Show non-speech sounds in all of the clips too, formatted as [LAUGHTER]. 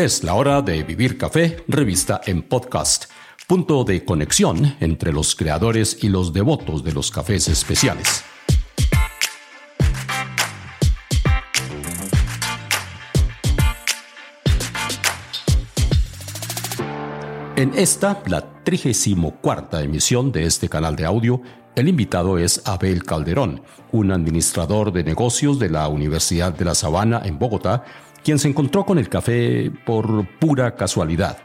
Es la hora de Vivir Café, revista en podcast, punto de conexión entre los creadores y los devotos de los cafés especiales. En esta, la 34 emisión de este canal de audio, el invitado es Abel Calderón, un administrador de negocios de la Universidad de La Sabana en Bogotá, quien se encontró con el café por pura casualidad.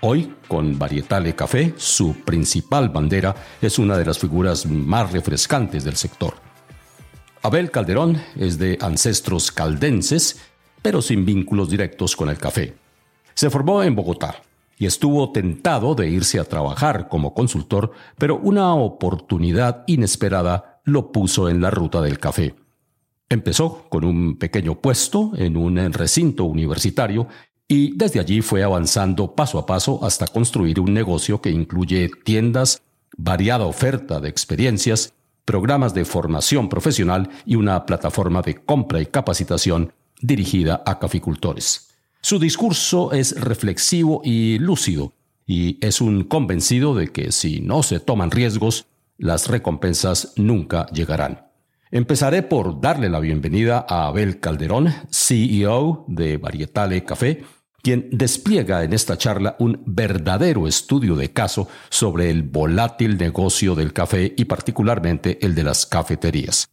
Hoy, con Varietale Café, su principal bandera es una de las figuras más refrescantes del sector. Abel Calderón es de ancestros caldenses, pero sin vínculos directos con el café. Se formó en Bogotá y estuvo tentado de irse a trabajar como consultor, pero una oportunidad inesperada lo puso en la ruta del café. Empezó con un pequeño puesto en un recinto universitario y desde allí fue avanzando paso a paso hasta construir un negocio que incluye tiendas, variada oferta de experiencias, programas de formación profesional y una plataforma de compra y capacitación dirigida a caficultores. Su discurso es reflexivo y lúcido, y es un convencido de que si no se toman riesgos, las recompensas nunca llegarán. Empezaré por darle la bienvenida a Abel Calderón, CEO de Varietale Café, quien despliega en esta charla un verdadero estudio de caso sobre el volátil negocio del café y particularmente el de las cafeterías.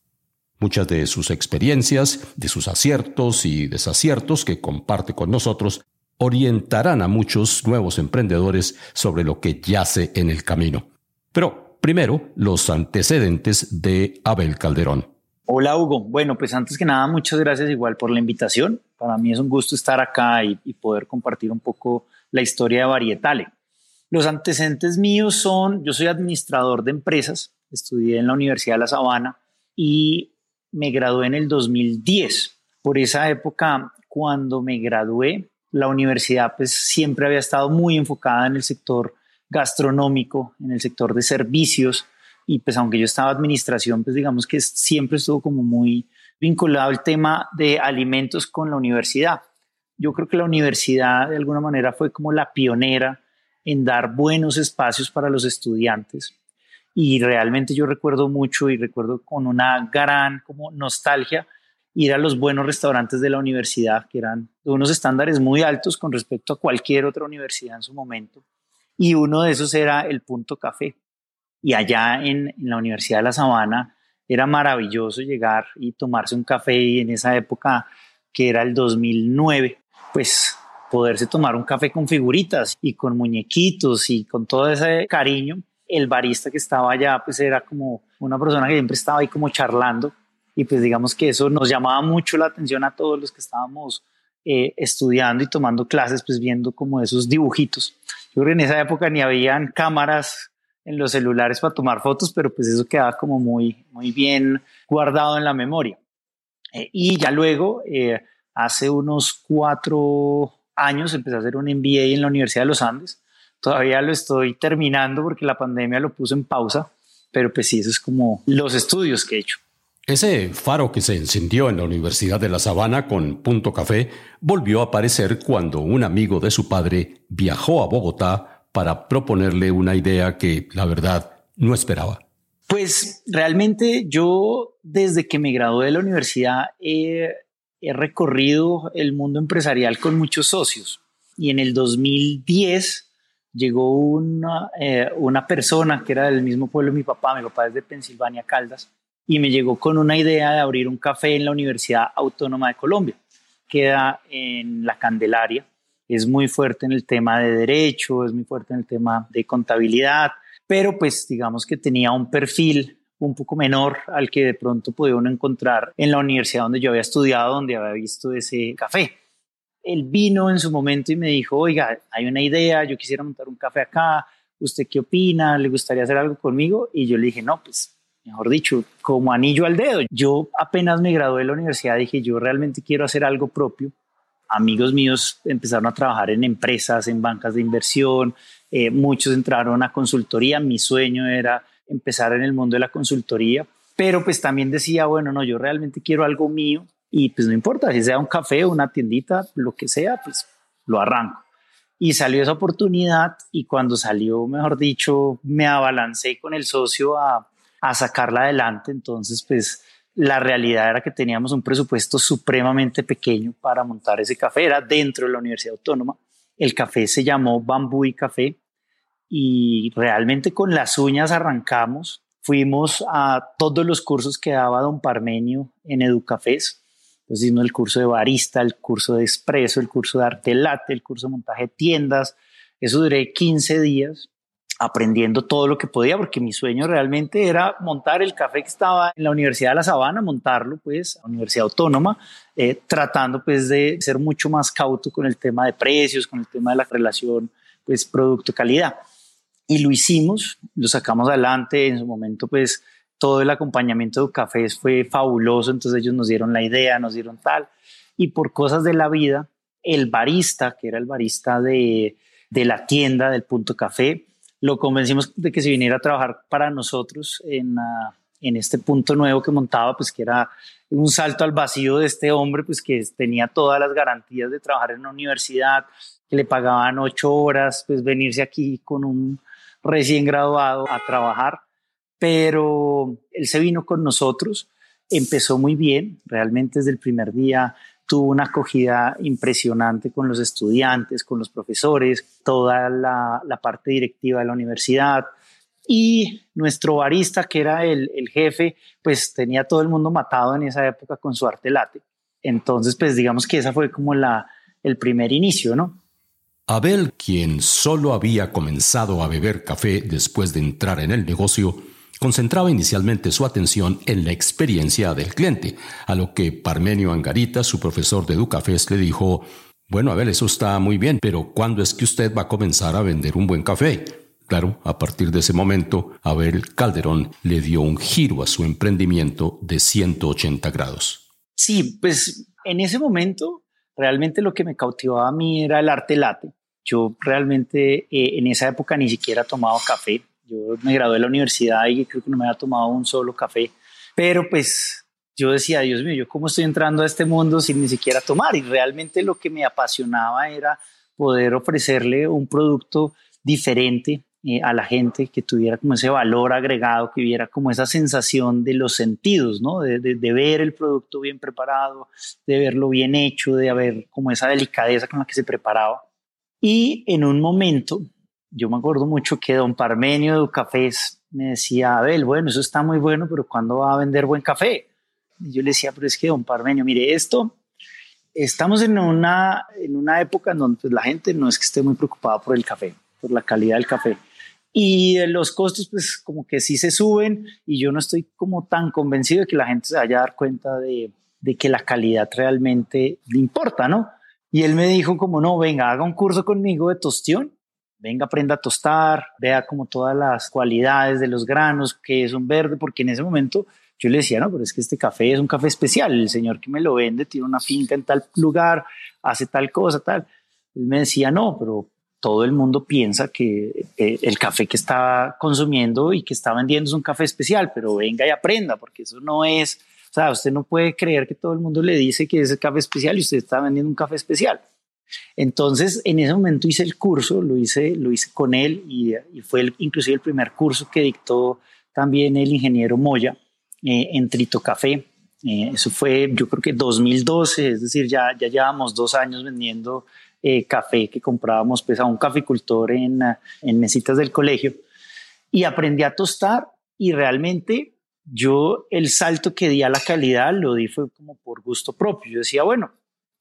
Muchas de sus experiencias, de sus aciertos y desaciertos que comparte con nosotros, orientarán a muchos nuevos emprendedores sobre lo que yace en el camino. Pero primero los antecedentes de Abel Calderón. Hola Hugo, bueno pues antes que nada muchas gracias igual por la invitación. Para mí es un gusto estar acá y, poder compartir un poco la historia de Varietale. Los antecedentes míos son, yo soy administrador de empresas, estudié en la Universidad de La Sabana y me gradué en el 2010. Por esa época, cuando me gradué, la universidad pues siempre había estado muy enfocada en el sector gastronómico, en el sector de servicios, y pues aunque yo estaba en administración, pues digamos que siempre estuvo como muy vinculado el tema de alimentos con la universidad. Yo creo que la universidad de alguna manera fue como la pionera en dar buenos espacios para los estudiantes. Y realmente yo recuerdo mucho y recuerdo con una gran como nostalgia ir a los buenos restaurantes de la universidad que eran de unos estándares muy altos con respecto a cualquier otra universidad en su momento y uno de esos era el Punto Café. Y allá en, la Universidad de La Sabana era maravilloso llegar y tomarse un café y en esa época que era el 2009, pues poderse tomar un café con figuritas y con muñequitos y con todo ese cariño. El barista que estaba allá pues era como una persona que siempre estaba ahí como charlando y pues digamos que eso nos llamaba mucho la atención a todos los que estábamos eh, estudiando y tomando clases, pues viendo como esos dibujitos. Yo creo que en esa época ni habían cámaras en los celulares para tomar fotos, pero pues eso quedaba como muy, muy bien guardado en la memoria. Eh, y ya luego, eh, hace unos cuatro años, empecé a hacer un MBA en la Universidad de los Andes. Todavía lo estoy terminando porque la pandemia lo puso en pausa, pero pues sí, eso es como los estudios que he hecho. Ese faro que se encendió en la Universidad de La Sabana con Punto Café volvió a aparecer cuando un amigo de su padre viajó a Bogotá para proponerle una idea que, la verdad, no esperaba. Pues realmente yo, desde que me gradué de la universidad, he, recorrido el mundo empresarial con muchos socios. Y en el 2010 llegó una, eh, una persona que era del mismo pueblo de mi papá, mi papá es de Pensilvania, Caldas, y me llegó con una idea de abrir un café en la Universidad Autónoma de Colombia. Queda en la Candelaria, es muy fuerte en el tema de derecho, es muy fuerte en el tema de contabilidad, pero pues digamos que tenía un perfil un poco menor al que de pronto podía uno encontrar en la universidad donde yo había estudiado, donde había visto ese café. Él vino en su momento y me dijo, oiga, hay una idea, yo quisiera montar un café acá, ¿usted qué opina? ¿Le gustaría hacer algo conmigo? Y yo le dije, no, pues mejor dicho, como anillo al dedo. Yo apenas me gradué de la universidad dije, yo realmente quiero hacer algo propio. Amigos míos empezaron a trabajar en empresas, en bancas de inversión, eh, muchos entraron a consultoría. Mi sueño era empezar en el mundo de la consultoría, pero pues también decía, bueno, no, yo realmente quiero algo mío y pues no importa, si sea un café, una tiendita, lo que sea, pues lo arranco. Y salió esa oportunidad y cuando salió, mejor dicho, me abalancé con el socio a, a sacarla adelante. Entonces, pues la realidad era que teníamos un presupuesto supremamente pequeño para montar ese café, era dentro de la Universidad Autónoma. El café se llamó Bambú y Café y realmente con las uñas arrancamos. Fuimos a todos los cursos que daba don Parmenio en Educafés. Entonces hicimos el curso de barista, el curso de expreso, el curso de arte late, el curso de montaje de tiendas. Eso duré 15 días aprendiendo todo lo que podía, porque mi sueño realmente era montar el café que estaba en la Universidad de La Sabana, montarlo pues a Universidad Autónoma, eh, tratando pues de ser mucho más cauto con el tema de precios, con el tema de la relación pues producto-calidad. Y lo hicimos, lo sacamos adelante, en su momento pues todo el acompañamiento de cafés fue fabuloso, entonces ellos nos dieron la idea, nos dieron tal, y por cosas de la vida, el barista, que era el barista de, de la tienda del Punto Café, lo convencimos de que se viniera a trabajar para nosotros en, ah, en este punto nuevo que montaba, pues que era un salto al vacío de este hombre, pues que tenía todas las garantías de trabajar en una universidad, que le pagaban ocho horas, pues venirse aquí con un recién graduado a trabajar, pero él se vino con nosotros, empezó muy bien, realmente desde el primer día tuvo una acogida impresionante con los estudiantes, con los profesores, toda la, parte directiva de la universidad. Y nuestro barista, que era el, jefe, pues tenía todo el mundo matado en esa época con su arte late. Entonces, pues digamos que esa fue como la, el primer inicio, ¿no? Abel, quien solo había comenzado a beber café después de entrar en el negocio, concentraba inicialmente su atención en la experiencia del cliente, a lo que Parmenio Angarita, su profesor de Educafés, le dijo, bueno, a ver, eso está muy bien, pero ¿cuándo es que usted va a comenzar a vender un buen café? Claro, a partir de ese momento, Abel Calderón le dio un giro a su emprendimiento de 180 grados. Sí, pues en ese momento realmente lo que me cautivaba a mí era el arte late. Yo realmente eh, en esa época ni siquiera tomaba café, yo me gradué de la universidad y creo que no me había tomado un solo café, pero pues yo decía, Dios mío, yo cómo estoy entrando a este mundo sin ni siquiera tomar y realmente lo que me apasionaba era poder ofrecerle un producto diferente eh, a la gente que tuviera como ese valor agregado, que hubiera como esa sensación de los sentidos, ¿no? De, de, ver el producto bien preparado, de verlo bien hecho, de haber como esa delicadeza con la que se preparaba. Y en un momento yo me acuerdo mucho que don Parmenio de Cafés me decía, Abel, bueno, eso está muy bueno, pero ¿cuándo va a vender buen café? Y yo le decía, pero es que don Parmenio, mire esto, estamos en una, en una época en donde pues, la gente no es que esté muy preocupada por el café, por la calidad del café. Y los costos, pues como que sí se suben y yo no estoy como tan convencido de que la gente se vaya a dar cuenta de, de que la calidad realmente le importa, ¿no? Y él me dijo como, no, venga, haga un curso conmigo de tostión venga, aprenda a tostar, vea como todas las cualidades de los granos, que es un verde, porque en ese momento yo le decía, no, pero es que este café es un café especial, el señor que me lo vende tiene una finca en tal lugar, hace tal cosa, tal. Él me decía, no, pero todo el mundo piensa que eh, el café que está consumiendo y que está vendiendo es un café especial, pero venga y aprenda, porque eso no es, o sea, usted no puede creer que todo el mundo le dice que es el café especial y usted está vendiendo un café especial. Entonces, en ese momento hice el curso, lo hice, lo hice con él y, fue inclusive el primer curso que dictó también el ingeniero Moya eh, en Trito Café. Eh, eso fue, yo creo que 2012, es decir, ya, ya llevamos dos años vendiendo eh, café que comprábamos pues, a un caficultor en, en mesitas del colegio y aprendí a tostar y realmente yo el salto que di a la calidad lo di fue como por gusto propio. Yo decía, bueno,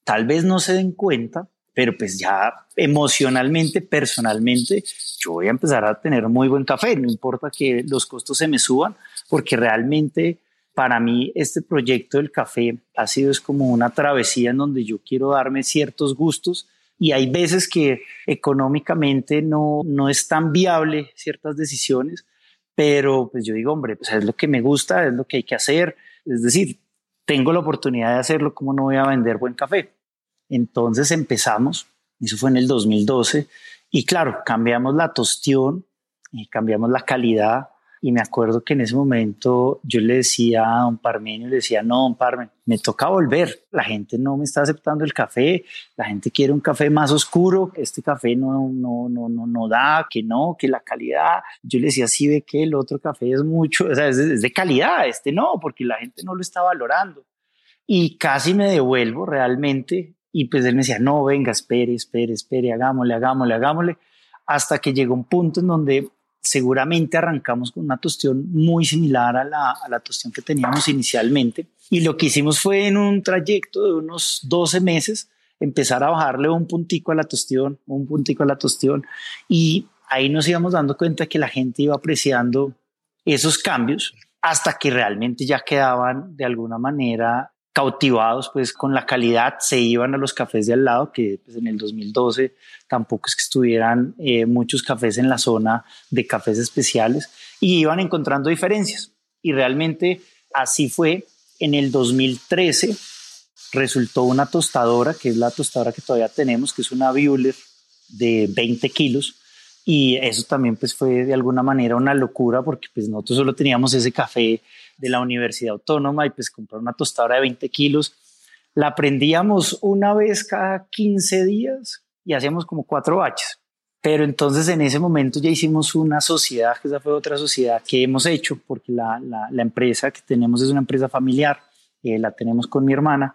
tal vez no se den cuenta, pero pues ya emocionalmente, personalmente, yo voy a empezar a tener muy buen café, no importa que los costos se me suban, porque realmente para mí este proyecto del café ha sido es como una travesía en donde yo quiero darme ciertos gustos y hay veces que económicamente no, no es tan viable ciertas decisiones, pero pues yo digo, hombre, pues es lo que me gusta, es lo que hay que hacer, es decir, tengo la oportunidad de hacerlo, ¿cómo no voy a vender buen café? Entonces empezamos, eso fue en el 2012, y claro, cambiamos la tostión, y cambiamos la calidad, Y me acuerdo que en ese momento yo le decía a don Parmenio, le decía, no, don Parmen, me toca volver. La gente no me está aceptando el café, la gente quiere un café más oscuro, este café no, no, no, no, no da, que no, que la calidad. Yo le decía, sí ve que el otro café es mucho, o sea, es de calidad, este no, porque la gente no lo está valorando. Y casi me devuelvo realmente. Y pues él me decía, no, venga, espere, espere, espere, hagámosle, hagámosle, hagámosle. Hasta que llegó un punto en donde seguramente arrancamos con una tostión muy similar a la, a la tostión que teníamos inicialmente. Y lo que hicimos fue en un trayecto de unos 12 meses empezar a bajarle un puntico a la tostión, un puntico a la tostión. Y ahí nos íbamos dando cuenta que la gente iba apreciando esos cambios hasta que realmente ya quedaban de alguna manera cautivados pues con la calidad, se iban a los cafés de al lado, que pues, en el 2012 tampoco es que estuvieran eh, muchos cafés en la zona de cafés especiales y iban encontrando diferencias. Y realmente así fue. En el 2013 resultó una tostadora, que es la tostadora que todavía tenemos, que es una Buehler de 20 kilos. Y eso también pues fue de alguna manera una locura porque pues nosotros solo teníamos ese café de la Universidad Autónoma y pues comprar una tostadora de 20 kilos. La prendíamos una vez cada 15 días y hacíamos como cuatro baches. Pero entonces en ese momento ya hicimos una sociedad, que esa fue otra sociedad que hemos hecho, porque la, la, empresa que tenemos es una empresa familiar, eh, la tenemos con mi hermana,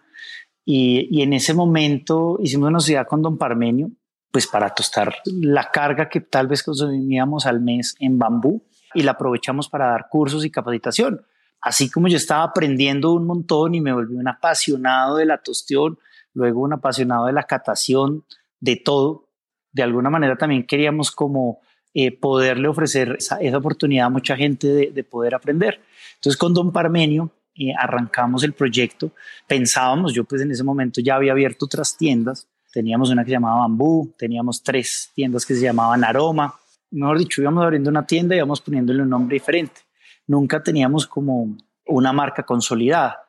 y, y, en ese momento hicimos una sociedad con don Parmenio, pues para tostar la carga que tal vez consumíamos al mes en bambú y la aprovechamos para dar cursos y capacitación así como yo estaba aprendiendo un montón y me volví un apasionado de la tostión, luego un apasionado de la catación, de todo, de alguna manera también queríamos como eh, poderle ofrecer esa, oportunidad a mucha gente de, poder aprender. Entonces con Don Parmenio eh, arrancamos el proyecto, pensábamos, yo pues en ese momento ya había abierto otras tiendas, teníamos una que se llamaba Bambú, teníamos tres tiendas que se llamaban Aroma, mejor dicho, íbamos abriendo una tienda y íbamos poniéndole un nombre diferente nunca teníamos como una marca consolidada.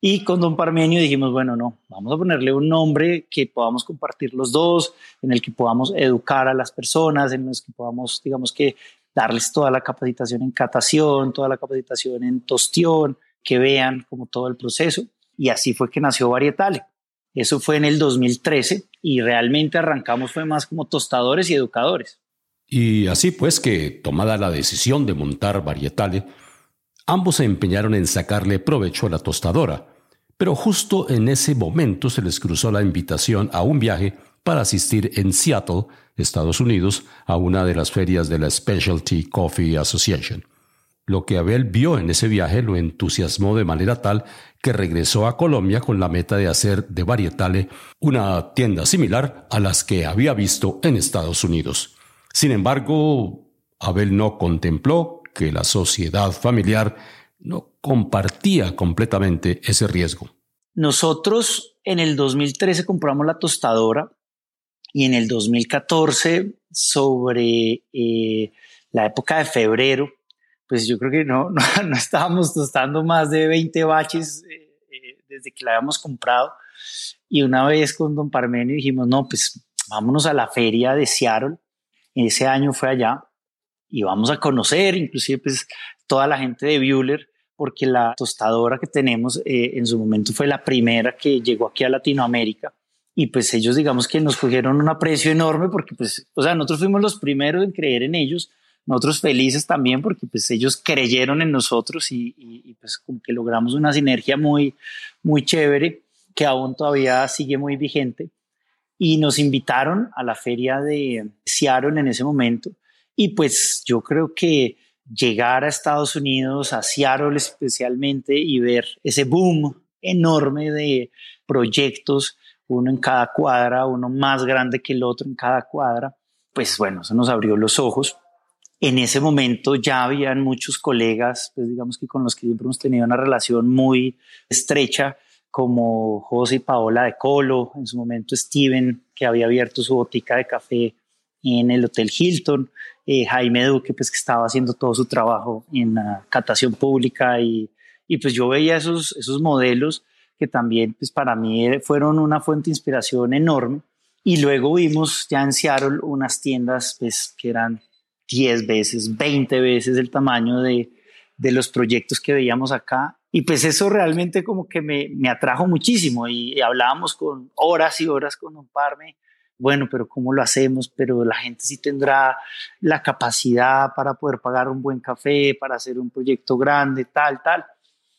Y con Don Parmenio dijimos, bueno, no, vamos a ponerle un nombre que podamos compartir los dos, en el que podamos educar a las personas, en el que podamos, digamos que, darles toda la capacitación en catación, toda la capacitación en tostión, que vean como todo el proceso. Y así fue que nació Varietale. Eso fue en el 2013 y realmente arrancamos fue más como tostadores y educadores. Y así pues que, tomada la decisión de montar Varietale, Ambos se empeñaron en sacarle provecho a la tostadora, pero justo en ese momento se les cruzó la invitación a un viaje para asistir en Seattle, Estados Unidos, a una de las ferias de la Specialty Coffee Association. Lo que Abel vio en ese viaje lo entusiasmó de manera tal que regresó a Colombia con la meta de hacer de Varietale una tienda similar a las que había visto en Estados Unidos. Sin embargo, Abel no contempló que la sociedad familiar no compartía completamente ese riesgo. Nosotros en el 2013 compramos la tostadora y en el 2014, sobre eh, la época de febrero, pues yo creo que no, [LAUGHS] no, estábamos tostando más de 20 baches eh, eh, desde que la habíamos comprado. Y una vez con don Parmenio dijimos, no, pues vámonos a la feria de Seattle. Ese año fue allá y vamos a conocer inclusive pues toda la gente de Buehler porque la tostadora que tenemos eh, en su momento fue la primera que llegó aquí a Latinoamérica y pues ellos digamos que nos cogieron un aprecio enorme porque pues, o sea, nosotros fuimos los primeros en creer en ellos, nosotros felices también porque pues ellos creyeron en nosotros y, y pues como que logramos una sinergia muy, muy chévere que aún todavía sigue muy vigente. Y nos invitaron a la feria de Seattle en ese momento y pues yo creo que llegar a Estados Unidos, a Seattle especialmente, y ver ese boom enorme de proyectos, uno en cada cuadra, uno más grande que el otro en cada cuadra, pues bueno, eso nos abrió los ojos. En ese momento ya habían muchos colegas, pues digamos que con los que siempre hemos tenido una relación muy estrecha, como José y Paola de Colo, en su momento Steven, que había abierto su botica de café en el Hotel Hilton, eh, Jaime Duque, pues que estaba haciendo todo su trabajo en la catación pública y, y, pues yo veía esos, esos modelos que también pues para mí fueron una fuente de inspiración enorme. Y luego vimos ya en Seattle unas tiendas pues que eran 10 veces, 20 veces el tamaño de, de los proyectos que veíamos acá. Y pues eso realmente como que me, me atrajo muchísimo y, hablábamos con horas y horas con un parme. Bueno, pero ¿cómo lo hacemos? Pero la gente sí tendrá la capacidad para poder pagar un buen café, para hacer un proyecto grande, tal, tal.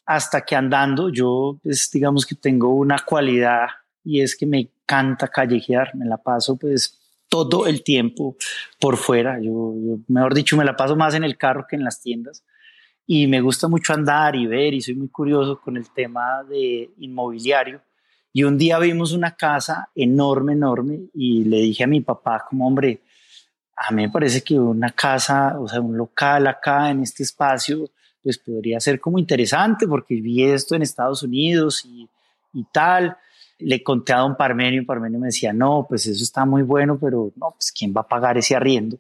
Hasta que andando, yo, pues digamos que tengo una cualidad y es que me encanta callejear, me la paso pues todo el tiempo por fuera. Yo, yo, mejor dicho, me la paso más en el carro que en las tiendas y me gusta mucho andar y ver y soy muy curioso con el tema de inmobiliario. Y un día vimos una casa enorme, enorme y le dije a mi papá como, hombre, a mí me parece que una casa, o sea, un local acá en este espacio, pues podría ser como interesante porque vi esto en Estados Unidos y, tal. Le conté a don Parmenio y Parmenio me decía, no, pues eso está muy bueno, pero no, pues ¿quién va a pagar ese arriendo?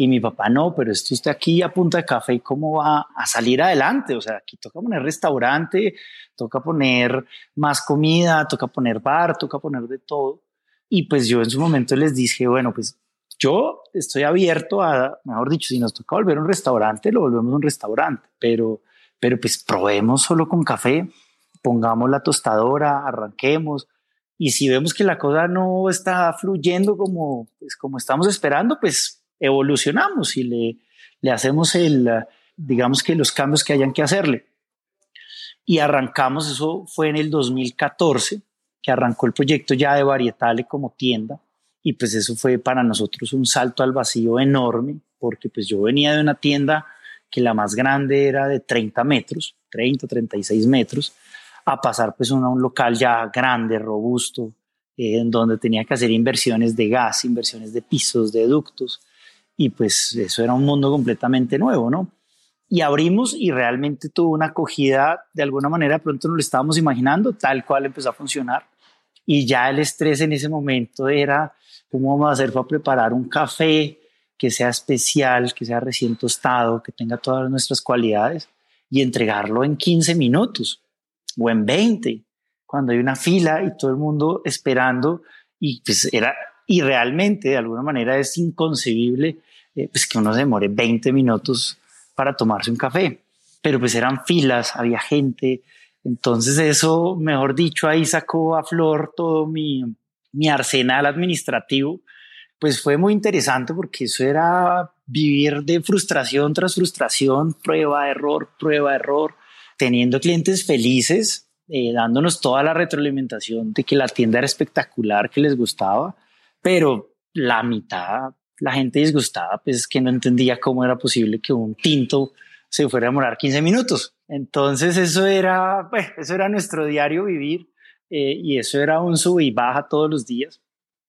Y mi papá, no, pero esto usted aquí a punta de café, ¿y cómo va a salir adelante? O sea, aquí toca poner restaurante, toca poner más comida, toca poner bar, toca poner de todo. Y pues yo en su momento les dije, bueno, pues yo estoy abierto a, mejor dicho, si nos toca volver a un restaurante, lo volvemos a un restaurante, pero, pero pues probemos solo con café, pongamos la tostadora, arranquemos. Y si vemos que la cosa no está fluyendo como, pues, como estamos esperando, pues evolucionamos y le, le hacemos el, digamos que los cambios que hayan que hacerle. Y arrancamos, eso fue en el 2014, que arrancó el proyecto ya de Varietale como tienda. Y pues eso fue para nosotros un salto al vacío enorme, porque pues yo venía de una tienda que la más grande era de 30 metros, 30, 36 metros, a pasar pues a un local ya grande, robusto, eh, en donde tenía que hacer inversiones de gas, inversiones de pisos, de ductos, y pues eso era un mundo completamente nuevo, ¿no? Y abrimos y realmente tuvo una acogida, de alguna manera pronto no lo estábamos imaginando, tal cual empezó a funcionar. Y ya el estrés en ese momento era, ¿cómo vamos a hacer para preparar un café que sea especial, que sea recién tostado, que tenga todas nuestras cualidades y entregarlo en 15 minutos o en 20, cuando hay una fila y todo el mundo esperando y pues era, y realmente de alguna manera es inconcebible eh, pues que uno se demore 20 minutos para tomarse un café. Pero pues eran filas, había gente. Entonces eso, mejor dicho, ahí sacó a flor todo mi, mi arsenal administrativo. Pues fue muy interesante porque eso era vivir de frustración tras frustración, prueba, error, prueba, error, teniendo clientes felices, eh, dándonos toda la retroalimentación de que la tienda era espectacular, que les gustaba, pero la mitad la gente disgustada, pues que no entendía cómo era posible que un tinto se fuera a demorar 15 minutos. Entonces eso era, pues, eso era nuestro diario vivir eh, y eso era un sub y baja todos los días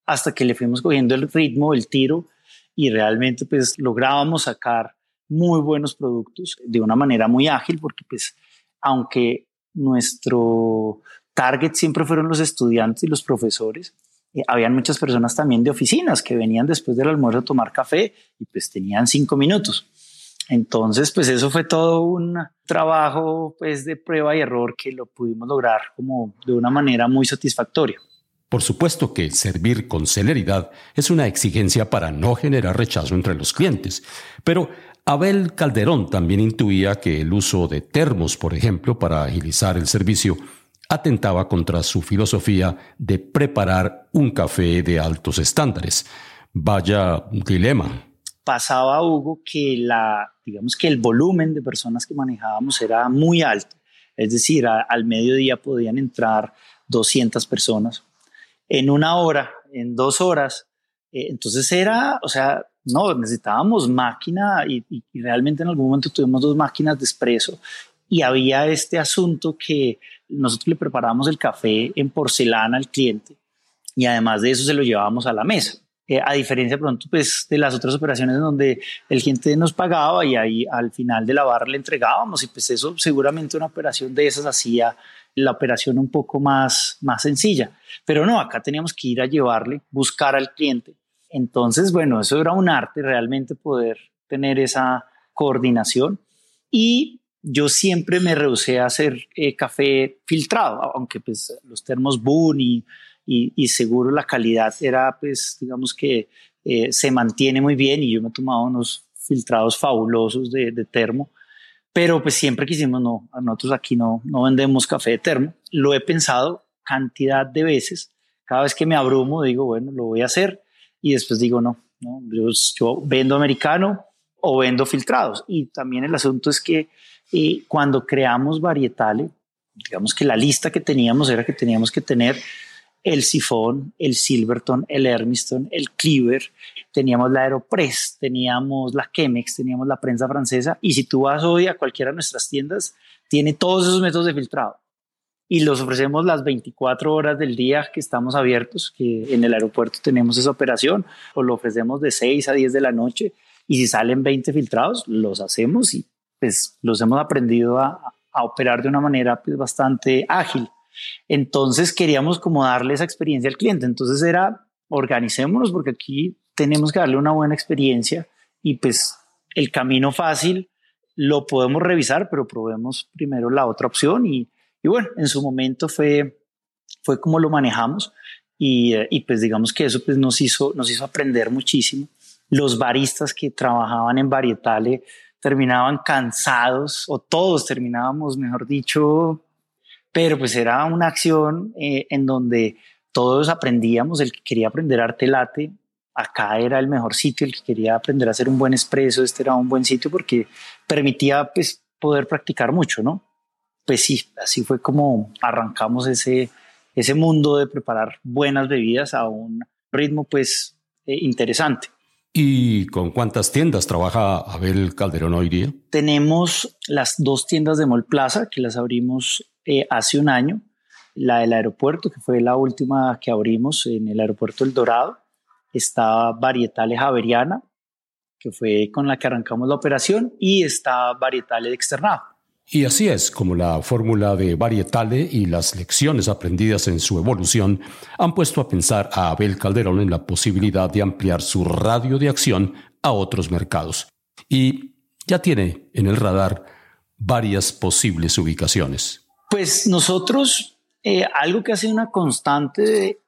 hasta que le fuimos cogiendo el ritmo, el tiro y realmente pues lográbamos sacar muy buenos productos de una manera muy ágil porque pues aunque nuestro target siempre fueron los estudiantes y los profesores, eh, habían muchas personas también de oficinas que venían después del almuerzo a tomar café y pues tenían cinco minutos. Entonces, pues eso fue todo un trabajo pues de prueba y error que lo pudimos lograr como de una manera muy satisfactoria. Por supuesto que servir con celeridad es una exigencia para no generar rechazo entre los clientes, pero Abel Calderón también intuía que el uso de termos, por ejemplo, para agilizar el servicio, atentaba contra su filosofía de preparar un café de altos estándares. Vaya dilema. Pasaba Hugo que la, digamos que el volumen de personas que manejábamos era muy alto. Es decir, al mediodía podían entrar 200 personas. En una hora, en dos horas, eh, entonces era, o sea, no, necesitábamos máquina y, y, realmente en algún momento tuvimos dos máquinas de expreso y había este asunto que nosotros le preparábamos el café en porcelana al cliente y además de eso se lo llevábamos a la mesa. Eh, a diferencia pronto pues de las otras operaciones en donde el cliente nos pagaba y ahí al final de la barra le entregábamos y pues eso seguramente una operación de esas hacía la operación un poco más, más sencilla. Pero no, acá teníamos que ir a llevarle, buscar al cliente. Entonces, bueno, eso era un arte realmente poder tener esa coordinación y yo siempre me rehusé a hacer eh, café filtrado, aunque pues los termos Boone y, y, seguro la calidad era pues digamos que eh, se mantiene muy bien y yo me tomaba unos filtrados fabulosos de, de termo, pero pues siempre quisimos, no, nosotros aquí no, no vendemos café de termo. Lo he pensado cantidad de veces. Cada vez que me abrumo digo, bueno, lo voy a hacer y después digo, no, no yo, vendo americano o vendo filtrados. Y también el asunto es que eh, cuando creamos Varietale, digamos que la lista que teníamos era que teníamos que tener el sifón, el Silverton, el Hermiston, el Cleaver, teníamos la Aeropress, teníamos la Chemex, teníamos la prensa francesa y si tú vas hoy a cualquiera de nuestras tiendas, tiene todos esos métodos de filtrado. Y los ofrecemos las 24 horas del día que estamos abiertos, que en el aeropuerto tenemos esa operación, o lo ofrecemos de 6 a 10 de la noche y si salen 20 filtrados, los hacemos y pues los hemos aprendido a, a operar de una manera pues, bastante ágil. Entonces queríamos como darle esa experiencia al cliente. Entonces era, organicémonos porque aquí tenemos que darle una buena experiencia y pues el camino fácil lo podemos revisar, pero probemos primero la otra opción y, y bueno, en su momento fue, fue como lo manejamos y, y, pues digamos que eso pues nos hizo, nos hizo aprender muchísimo. Los baristas que trabajaban en Varietale terminaban cansados o todos terminábamos, mejor dicho, pero pues era una acción eh, en donde todos aprendíamos, el que quería aprender arte late, acá era el mejor sitio, el que quería aprender a hacer un buen expreso, este era un buen sitio porque permitía pues poder practicar mucho, ¿no? Pues sí, así fue como arrancamos ese, ese mundo de preparar buenas bebidas a un ritmo pues eh, interesante. ¿Y con cuántas tiendas trabaja Abel Calderón hoy día? Tenemos las dos tiendas de Mall Plaza que las abrimos eh, hace un año, la del aeropuerto, que fue la última que abrimos en el aeropuerto El Dorado, está Varietale Javeriana, que fue con la que arrancamos la operación, y está Varietale de Externado. Y así es como la fórmula de Varietale y las lecciones aprendidas en su evolución han puesto a pensar a Abel Calderón en la posibilidad de ampliar su radio de acción a otros mercados. Y ya tiene en el radar varias posibles ubicaciones. Pues nosotros, eh, algo que ha sido una constante,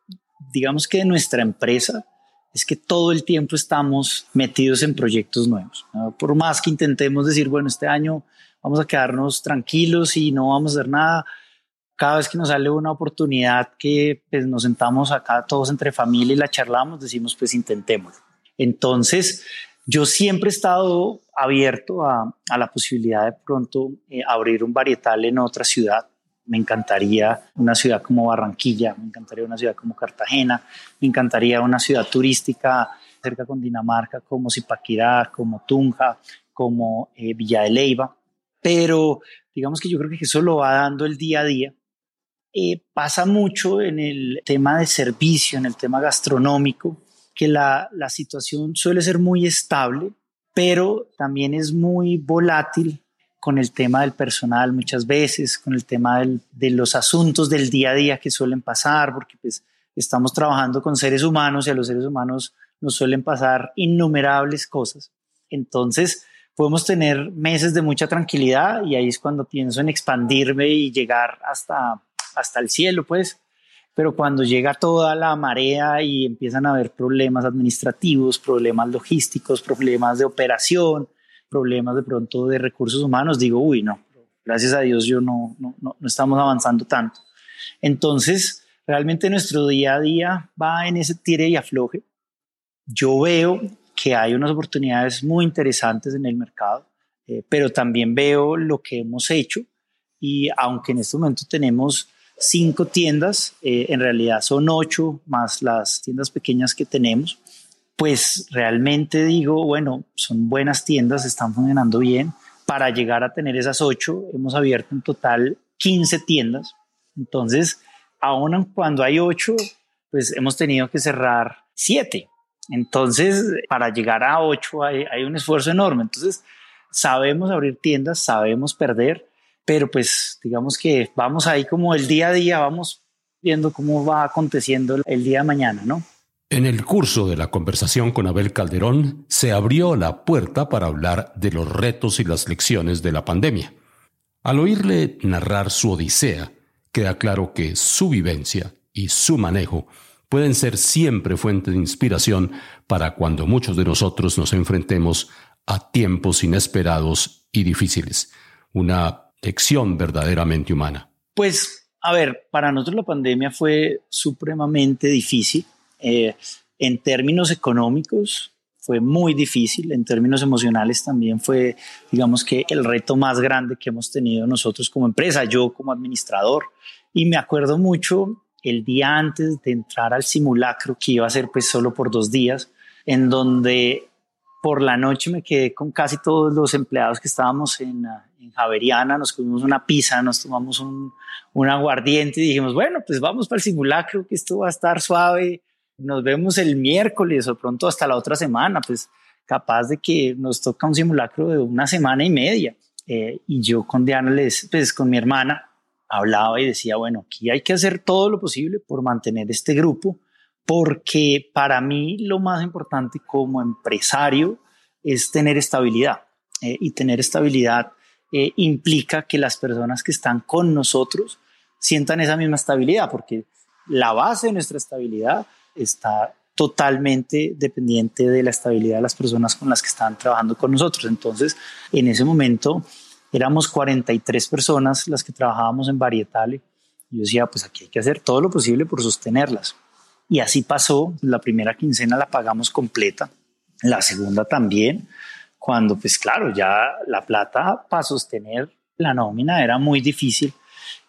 digamos que de nuestra empresa, es que todo el tiempo estamos metidos en proyectos nuevos. Por más que intentemos decir, bueno, este año vamos a quedarnos tranquilos y no vamos a hacer nada, cada vez que nos sale una oportunidad que pues, nos sentamos acá todos entre familia y la charlamos, decimos, pues intentemos. Entonces, yo siempre he estado abierto a, a la posibilidad de pronto eh, abrir un varietal en otra ciudad me encantaría una ciudad como Barranquilla, me encantaría una ciudad como Cartagena, me encantaría una ciudad turística cerca con Dinamarca como Zipaquirá, como Tunja, como eh, Villa de Leyva. Pero digamos que yo creo que eso lo va dando el día a día. Eh, pasa mucho en el tema de servicio, en el tema gastronómico, que la, la situación suele ser muy estable, pero también es muy volátil con el tema del personal muchas veces, con el tema de los asuntos del día a día que suelen pasar, porque pues estamos trabajando con seres humanos y a los seres humanos nos suelen pasar innumerables cosas. Entonces, podemos tener meses de mucha tranquilidad y ahí es cuando pienso en expandirme y llegar hasta, hasta el cielo, pues. Pero cuando llega toda la marea y empiezan a haber problemas administrativos, problemas logísticos, problemas de operación, problemas de pronto de recursos humanos, digo, uy, no, gracias a Dios yo no, no, no, estamos avanzando tanto. Entonces, realmente nuestro día a día va en ese tire y afloje. Yo veo que hay unas oportunidades muy interesantes en el mercado, eh, pero también veo lo que hemos hecho y aunque en este momento tenemos cinco tiendas, eh, en realidad son ocho más las tiendas pequeñas que tenemos pues realmente digo, bueno, son buenas tiendas, están funcionando bien. Para llegar a tener esas ocho, hemos abierto en total 15 tiendas. Entonces, aún cuando hay ocho, pues hemos tenido que cerrar siete. Entonces, para llegar a ocho hay, hay un esfuerzo enorme. Entonces, sabemos abrir tiendas, sabemos perder, pero pues digamos que vamos ahí como el día a día, vamos viendo cómo va aconteciendo el día de mañana, ¿no? En el curso de la conversación con Abel Calderón se abrió la puerta para hablar de los retos y las lecciones de la pandemia. Al oírle narrar su odisea, queda claro que su vivencia y su manejo pueden ser siempre fuente de inspiración para cuando muchos de nosotros nos enfrentemos a tiempos inesperados y difíciles. Una lección verdaderamente humana. Pues, a ver, para nosotros la pandemia fue supremamente difícil. Eh, en términos económicos fue muy difícil, en términos emocionales también fue, digamos que, el reto más grande que hemos tenido nosotros como empresa, yo como administrador. Y me acuerdo mucho el día antes de entrar al simulacro, que iba a ser pues solo por dos días, en donde por la noche me quedé con casi todos los empleados que estábamos en, ah, Javeriana, nos comimos una pizza, nos tomamos un, un aguardiente y dijimos, bueno, pues vamos para el simulacro, que esto va a estar suave, nos vemos el miércoles o pronto hasta la otra semana, pues capaz de que nos toca un simulacro de una semana y media. Eh, y yo con Diana, les, pues con mi hermana, hablaba y decía, bueno, aquí hay que hacer todo lo posible por mantener este grupo, porque para mí lo más importante como empresario es tener estabilidad. Eh, y tener estabilidad eh, implica que las personas que están con nosotros sientan esa misma estabilidad, porque la base de nuestra estabilidad está totalmente dependiente de la estabilidad de las personas con las que están trabajando con nosotros. Entonces, en ese momento éramos 43 personas las que trabajábamos en Varietale. Yo decía, pues aquí hay que hacer todo lo posible por sostenerlas. Y así pasó, la primera quincena la pagamos completa, la segunda también, cuando pues claro, ya la plata para sostener la nómina era muy difícil.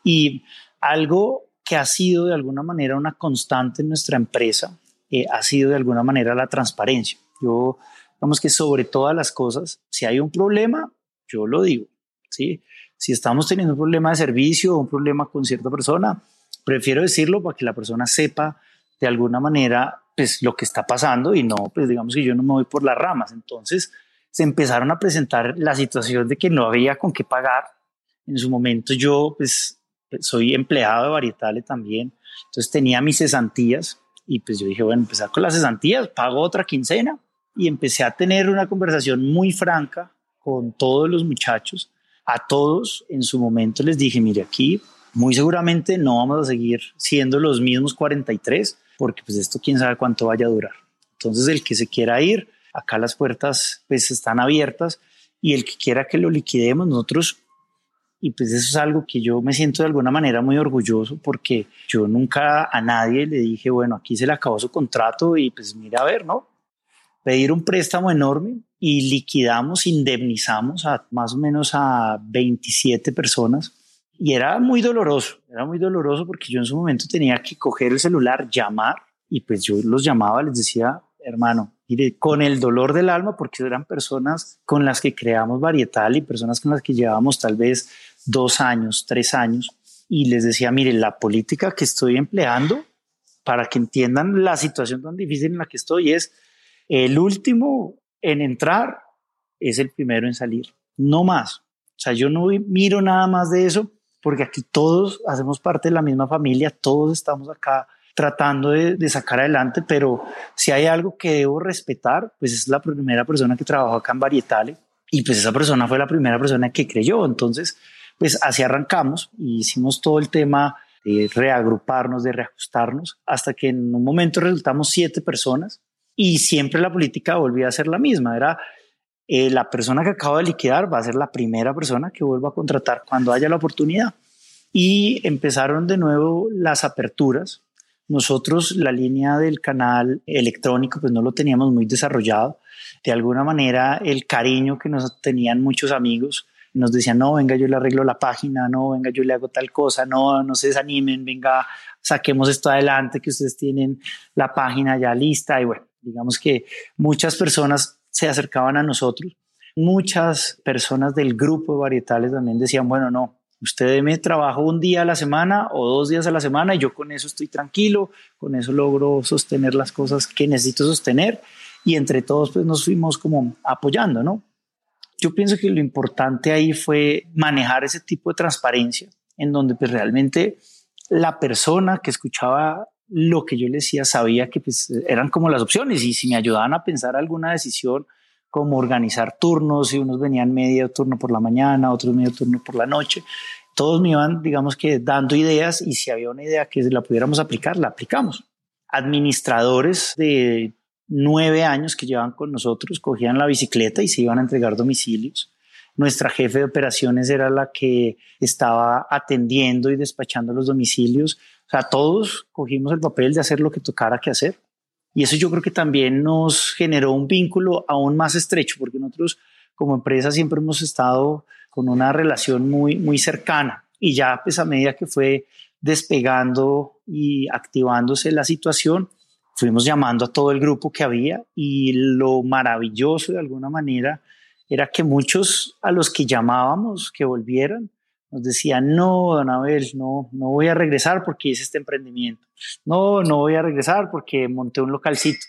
Y algo que ha sido de alguna manera una constante en nuestra empresa eh, ha sido de alguna manera la transparencia. Yo, digamos que sobre todas las cosas, si hay un problema, yo lo digo, ¿sí? Si estamos teniendo un problema de servicio o un problema con cierta persona, prefiero decirlo para que la persona sepa de alguna manera pues lo que está pasando y no, pues digamos que yo no me voy por las ramas. Entonces se empezaron a presentar la situación de que no había con qué pagar. En su momento yo pues soy empleado de Varietale también, entonces tenía mis cesantías y pues yo dije, bueno, empezar con las cesantías, pago otra quincena y empecé a tener una conversación muy franca con todos los muchachos. A todos en su momento les dije, mire, aquí muy seguramente no vamos a seguir siendo los mismos 43 porque pues esto quién sabe cuánto vaya a durar. Entonces el que se quiera ir, acá las puertas pues están abiertas y el que quiera que lo liquidemos, nosotros, y pues eso es algo que yo me siento de alguna manera muy orgulloso porque yo nunca a nadie le dije, bueno, aquí se le acabó su contrato y pues mira a ver, ¿no? Pedir un préstamo enorme y liquidamos, indemnizamos a más o menos a 27 personas. Y era muy doloroso, era muy doloroso porque yo en su momento tenía que coger el celular, llamar, y pues yo los llamaba, les decía, hermano, mire, con el dolor del alma, porque eran personas con las que creamos varietal y personas con las que llevábamos tal vez dos años, tres años, y les decía, mire, la política que estoy empleando, para que entiendan la situación tan difícil en la que estoy, es el último en entrar es el primero en salir, no más. O sea, yo no miro nada más de eso porque aquí todos hacemos parte de la misma familia, todos estamos acá tratando de, sacar adelante, pero si hay algo que debo respetar, pues es la primera persona que trabajó acá en Varietale y pues esa persona fue la primera persona que creyó. Entonces, pues así arrancamos y hicimos todo el tema de reagruparnos, de reajustarnos, hasta que en un momento resultamos siete personas y siempre la política volvía a ser la misma. Era eh, la persona que acabo de liquidar va a ser la primera persona que vuelva a contratar cuando haya la oportunidad. Y empezaron de nuevo las aperturas. Nosotros la línea del canal electrónico pues no lo teníamos muy desarrollado. De alguna manera el cariño que nos tenían muchos amigos nos decían, no, venga, yo le arreglo la página, no, venga, yo le hago tal cosa, no, no se desanimen, venga, saquemos esto adelante, que ustedes tienen la página ya lista. Y bueno, digamos que muchas personas se acercaban a nosotros. Muchas personas del grupo de varietales también decían, bueno, no, usted me trabajo un día a la semana o dos días a la semana y yo con eso estoy tranquilo, con eso logro sostener las cosas que necesito sostener y entre todos pues nos fuimos como apoyando, ¿no? Yo pienso que lo importante ahí fue manejar ese tipo de transparencia en donde pues realmente la persona que escuchaba lo que yo le decía sabía que pues, eran como las opciones y si me ayudaban a pensar alguna decisión como organizar turnos, y unos venían medio turno por la mañana, otros medio turno por la noche, todos me iban, digamos que, dando ideas y si había una idea que la pudiéramos aplicar, la aplicamos. Administradores de nueve años que llevan con nosotros, cogían la bicicleta y se iban a entregar domicilios. Nuestra jefe de operaciones era la que estaba atendiendo y despachando los domicilios. O sea, todos cogimos el papel de hacer lo que tocara que hacer. Y eso yo creo que también nos generó un vínculo aún más estrecho, porque nosotros como empresa siempre hemos estado con una relación muy, muy cercana. Y ya pues a medida que fue despegando y activándose la situación, fuimos llamando a todo el grupo que había y lo maravilloso de alguna manera era que muchos a los que llamábamos que volvieran nos decían, no, don Abel, no, no voy a regresar porque hice este emprendimiento. No, no voy a regresar porque monté un localcito.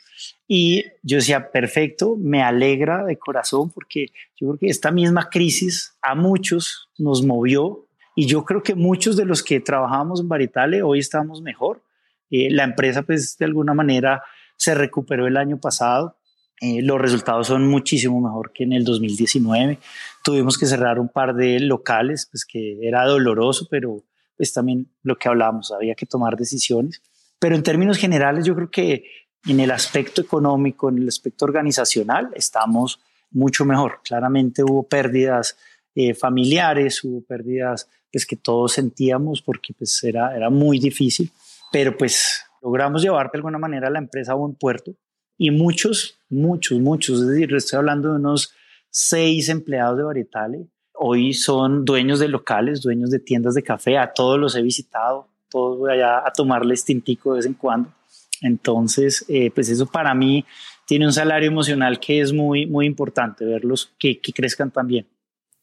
Y yo decía, perfecto, me alegra de corazón porque yo creo que esta misma crisis a muchos nos movió y yo creo que muchos de los que trabajamos en Baritale hoy estamos mejor. Eh, la empresa pues de alguna manera se recuperó el año pasado. Eh, los resultados son muchísimo mejor que en el 2019. Tuvimos que cerrar un par de locales, pues que era doloroso, pero pues también lo que hablábamos, había que tomar decisiones. Pero en términos generales, yo creo que en el aspecto económico, en el aspecto organizacional, estamos mucho mejor. Claramente hubo pérdidas eh, familiares, hubo pérdidas pues, que todos sentíamos porque pues, era, era muy difícil, pero pues logramos llevar de alguna manera la empresa a buen puerto y muchos, muchos, muchos, es decir, estoy hablando de unos seis empleados de Varietale, hoy son dueños de locales, dueños de tiendas de café, a todos los he visitado, todos voy allá a tomarles tintico de vez en cuando. Entonces, eh, pues eso para mí tiene un salario emocional que es muy, muy importante, verlos que, que crezcan también.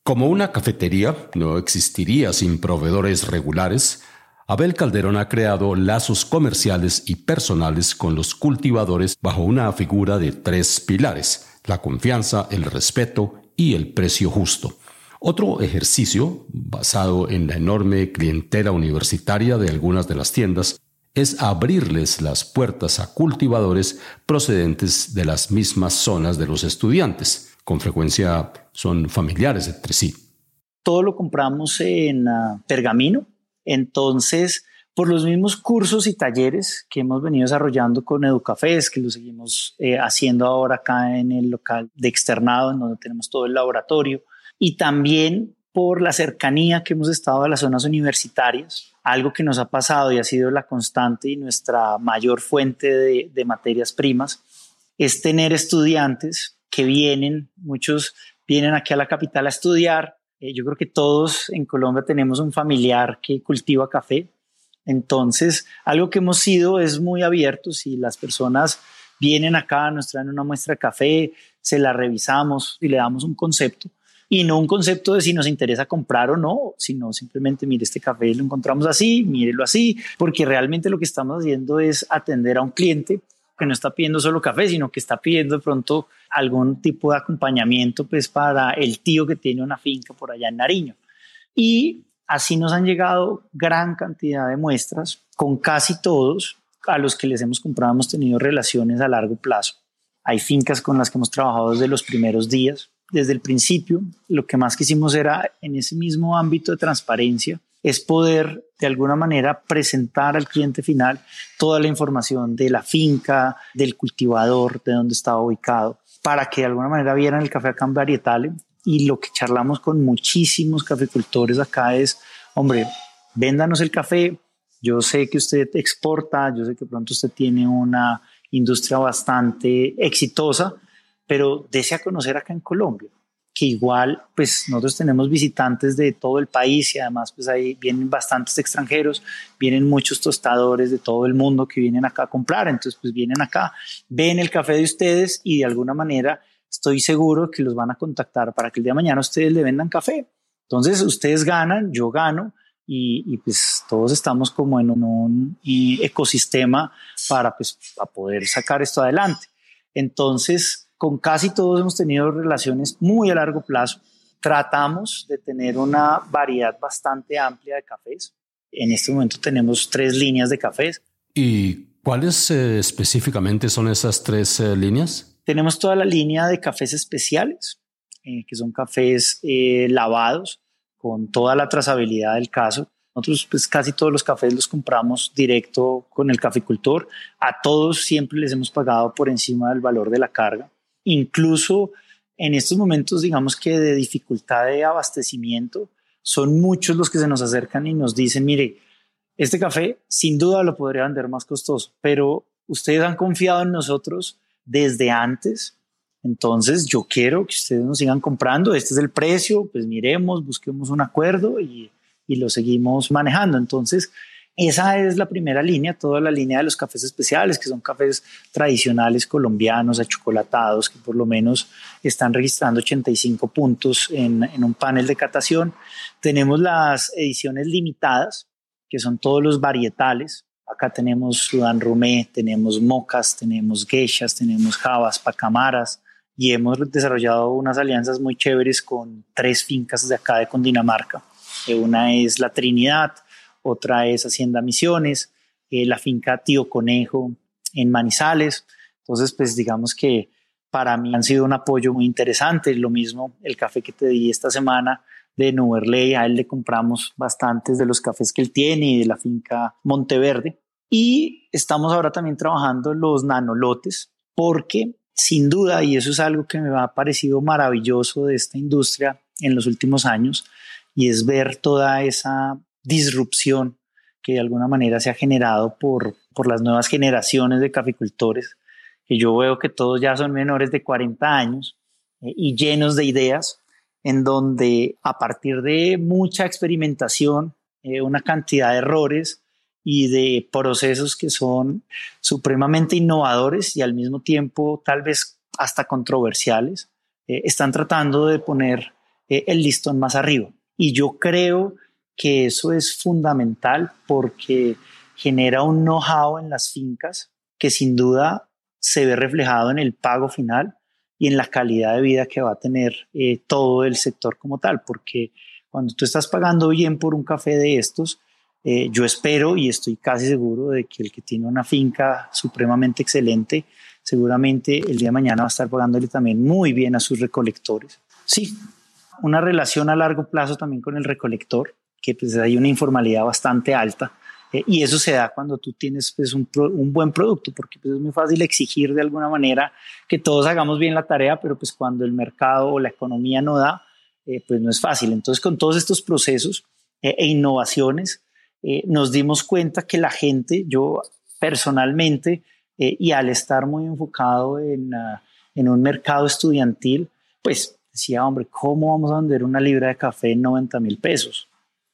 Como una cafetería no existiría sin proveedores regulares, Abel Calderón ha creado lazos comerciales y personales con los cultivadores bajo una figura de tres pilares, la confianza, el respeto y el precio justo. Otro ejercicio, basado en la enorme clientela universitaria de algunas de las tiendas, es abrirles las puertas a cultivadores procedentes de las mismas zonas de los estudiantes. Con frecuencia son familiares entre sí. Todo lo compramos en ah, pergamino, entonces por los mismos cursos y talleres que hemos venido desarrollando con Educafés, que lo seguimos eh, haciendo ahora acá en el local de externado, en donde tenemos todo el laboratorio, y también por la cercanía que hemos estado a las zonas universitarias, algo que nos ha pasado y ha sido la constante y nuestra mayor fuente de, materias primas, es tener estudiantes que vienen, muchos vienen aquí a la capital a estudiar. Eh, yo creo que todos en Colombia tenemos un familiar que cultiva café. Entonces, algo que hemos sido es muy abiertos y las personas vienen acá, nos traen una muestra de café, se la revisamos y le damos un concepto y no un concepto de si nos interesa comprar o no, sino simplemente, mire, este café lo encontramos así, mírelo así, porque realmente lo que estamos haciendo es atender a un cliente que no está pidiendo solo café, sino que está pidiendo de pronto algún tipo de acompañamiento pues para el tío que tiene una finca por allá en Nariño. Y así nos han llegado gran cantidad de muestras, con casi todos a los que les hemos comprado hemos tenido relaciones a largo plazo. Hay fincas con las que hemos trabajado desde los primeros días, desde el principio, lo que más quisimos era en ese mismo ámbito de transparencia, es poder de alguna manera presentar al cliente final toda la información de la finca, del cultivador, de dónde estaba ubicado, para que de alguna manera vieran el café acá en Varietale. Y lo que charlamos con muchísimos caficultores acá es, hombre, véndanos el café. Yo sé que usted exporta, yo sé que pronto usted tiene una industria bastante exitosa, pero desea conocer acá en Colombia, que igual pues nosotros tenemos visitantes de todo el país y además pues ahí vienen bastantes extranjeros, vienen muchos tostadores de todo el mundo que vienen acá a comprar, entonces pues vienen acá, ven el café de ustedes y de alguna manera estoy seguro que los van a contactar para que el día de mañana ustedes le vendan café. Entonces ustedes ganan, yo gano y, pues todos estamos como en un, ecosistema para pues para poder sacar esto adelante. Entonces, con casi todos hemos tenido relaciones muy a largo plazo. Tratamos de tener una variedad bastante amplia de cafés. En este momento tenemos tres líneas de cafés. ¿Y cuáles eh, específicamente son esas tres eh, líneas? Tenemos toda la línea de cafés especiales, eh, que son cafés lavados con toda la trazabilidad del caso. Nosotros pues casi todos los cafés los compramos directo con el caficultor. A todos siempre les hemos pagado por encima del valor de la carga. Incluso en estos momentos, digamos que de dificultad de abastecimiento, son muchos los que se nos acercan y nos dicen, mire, este café sin duda lo podría vender más costoso, pero ustedes han confiado en nosotros desde antes. Entonces yo quiero que ustedes nos sigan comprando. Este es el precio, pues miremos, busquemos un acuerdo y, y lo seguimos manejando. Entonces, esa es la primera línea, toda la línea de los cafés especiales, que son cafés tradicionales colombianos, achocolatados, que por lo menos están registrando 85 puntos en, un panel de catación. Tenemos las ediciones limitadas, que son todos los varietales. Acá tenemos Sudán Rumé, tenemos mocas, tenemos geishas, tenemos jabas, pacamaras, y hemos desarrollado unas alianzas muy chéveres con tres fincas de acá de Cundinamarca. Una es La Trinidad, otra es Hacienda Misiones, eh, la finca Tío Conejo en Manizales. Entonces, pues digamos que para mí han sido un apoyo muy interesante. Lo mismo el café que te di esta semana de Nuberley, a él le compramos bastantes de los cafés que él tiene y de la finca Monteverde. Y estamos ahora también trabajando los nanolotes porque sin duda, y eso es algo que me ha parecido maravilloso de esta industria en los últimos años, y es ver toda esa disrupción que de alguna manera se ha generado por, por las nuevas generaciones de caficultores, que yo veo que todos ya son menores de 40 años eh, y llenos de ideas, en donde a partir de mucha experimentación, eh, una cantidad de errores y de procesos que son supremamente innovadores y al mismo tiempo tal vez hasta controversiales, eh, están tratando de poner el listón más arriba. Y yo creo que eso es fundamental porque genera un know-how en las fincas que sin duda se ve reflejado en el pago final y en la calidad de vida que va a tener eh, todo el sector como tal, porque cuando tú estás pagando bien por un café de estos, eh, yo espero y estoy casi seguro de que el que tiene una finca supremamente excelente, seguramente el día de mañana va a estar pagándole también muy bien a sus recolectores. Sí, una relación a largo plazo también con el recolector, que pues hay una informalidad bastante alta. Eh, y eso se da cuando tú tienes pues, un, un, buen producto, porque pues, es muy fácil exigir de alguna manera que todos hagamos bien la tarea, pero pues cuando el mercado o la economía no da, eh, pues no es fácil. Entonces con todos estos procesos eh, e innovaciones, nos dimos cuenta que la gente, yo personalmente, y al estar muy enfocado en, uh, en un mercado estudiantil, pues decía, hombre, ¿cómo vamos a vender una libra de café en 90 mil pesos?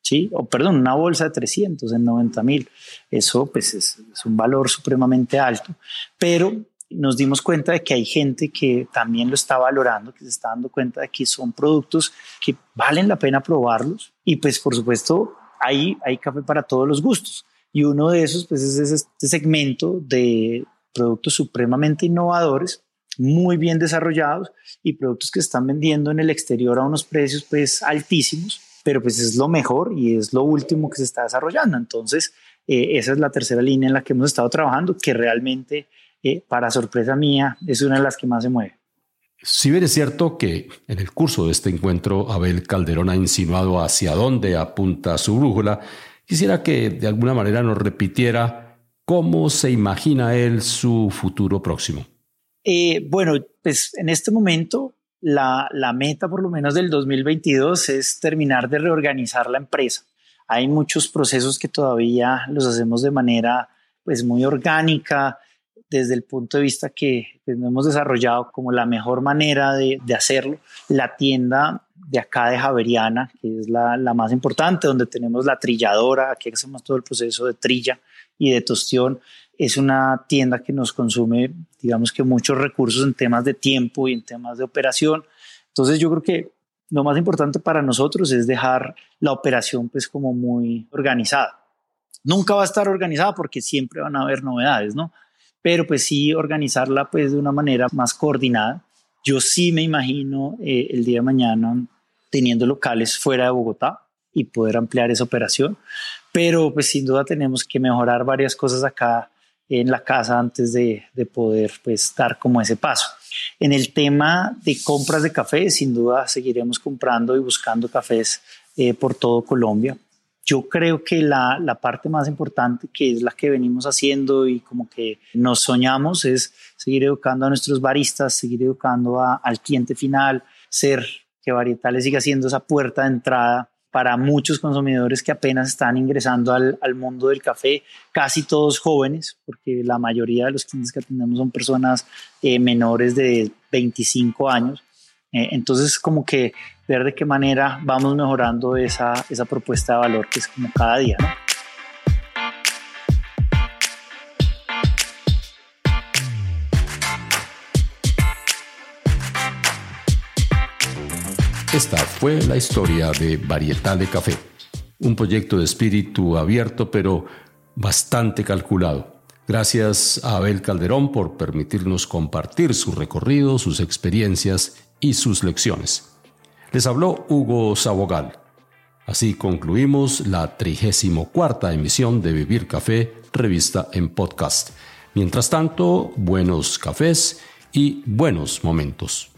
¿Sí? O perdón, una bolsa de 300 en 90 mil. Eso pues es, un valor supremamente alto, pero nos dimos cuenta de que hay gente que también lo está valorando, que se está dando cuenta de que son productos que valen la pena probarlos y pues por supuesto hay, hay café para todos los gustos. Y uno de esos pues es este segmento de productos supremamente innovadores, muy bien desarrollados y productos que están vendiendo en el exterior a unos precios pues altísimos pero pues es lo mejor y es lo último que se está desarrollando. Entonces, eh, esa es la tercera línea en la que hemos estado trabajando, que realmente, eh, para sorpresa mía, es una de las que más se mueve. Si bien es cierto que en el curso de este encuentro Abel Calderón ha insinuado hacia dónde apunta su brújula, quisiera que de alguna manera nos repitiera cómo se imagina él su futuro próximo. Eh, bueno, pues en este momento la, meta por lo menos del 2022 es terminar de reorganizar la empresa. Hay muchos procesos que todavía los hacemos de manera pues muy orgánica, desde el punto de vista que pues, hemos desarrollado como la mejor manera de, hacerlo. La tienda de acá de Javeriana, que es la, la, más importante, donde tenemos la trilladora, aquí hacemos todo el proceso de trilla y de tostión, es una tienda que nos consume, digamos que muchos recursos en temas de tiempo y en temas de operación. Entonces yo creo que lo más importante para nosotros es dejar la operación pues como muy organizada. Nunca va a estar organizada porque siempre van a haber novedades, ¿no? Pero pues sí organizarla pues de una manera más coordinada. Yo sí me imagino eh, el día de mañana teniendo locales fuera de Bogotá y poder ampliar esa operación. Pero pues sin duda tenemos que mejorar varias cosas acá en la casa antes de, poder pues, dar como ese paso. En el tema de compras de café, sin duda seguiremos comprando y buscando cafés eh, por todo Colombia. yo creo que la, la, parte más importante, que es la que venimos haciendo y como que nos soñamos, es seguir educando a nuestros baristas, seguir educando al cliente final, ser que Varietales siga siendo esa puerta de entrada para muchos consumidores que apenas están ingresando al, al, mundo del café, casi todos jóvenes, porque la mayoría de los clientes que atendemos son personas eh, menores de 25 años. Eh, entonces, como que ver de qué manera vamos mejorando esa, esa propuesta de valor que es como cada día, ¿no? Esta fue la historia de Varietal de Café, un proyecto de espíritu abierto pero bastante calculado. Gracias a Abel Calderón por permitirnos compartir su recorrido, sus experiencias y sus lecciones. Les habló Hugo Sabogal. Así concluimos la 34 emisión de Vivir Café, revista en podcast. Mientras tanto, buenos cafés y buenos momentos.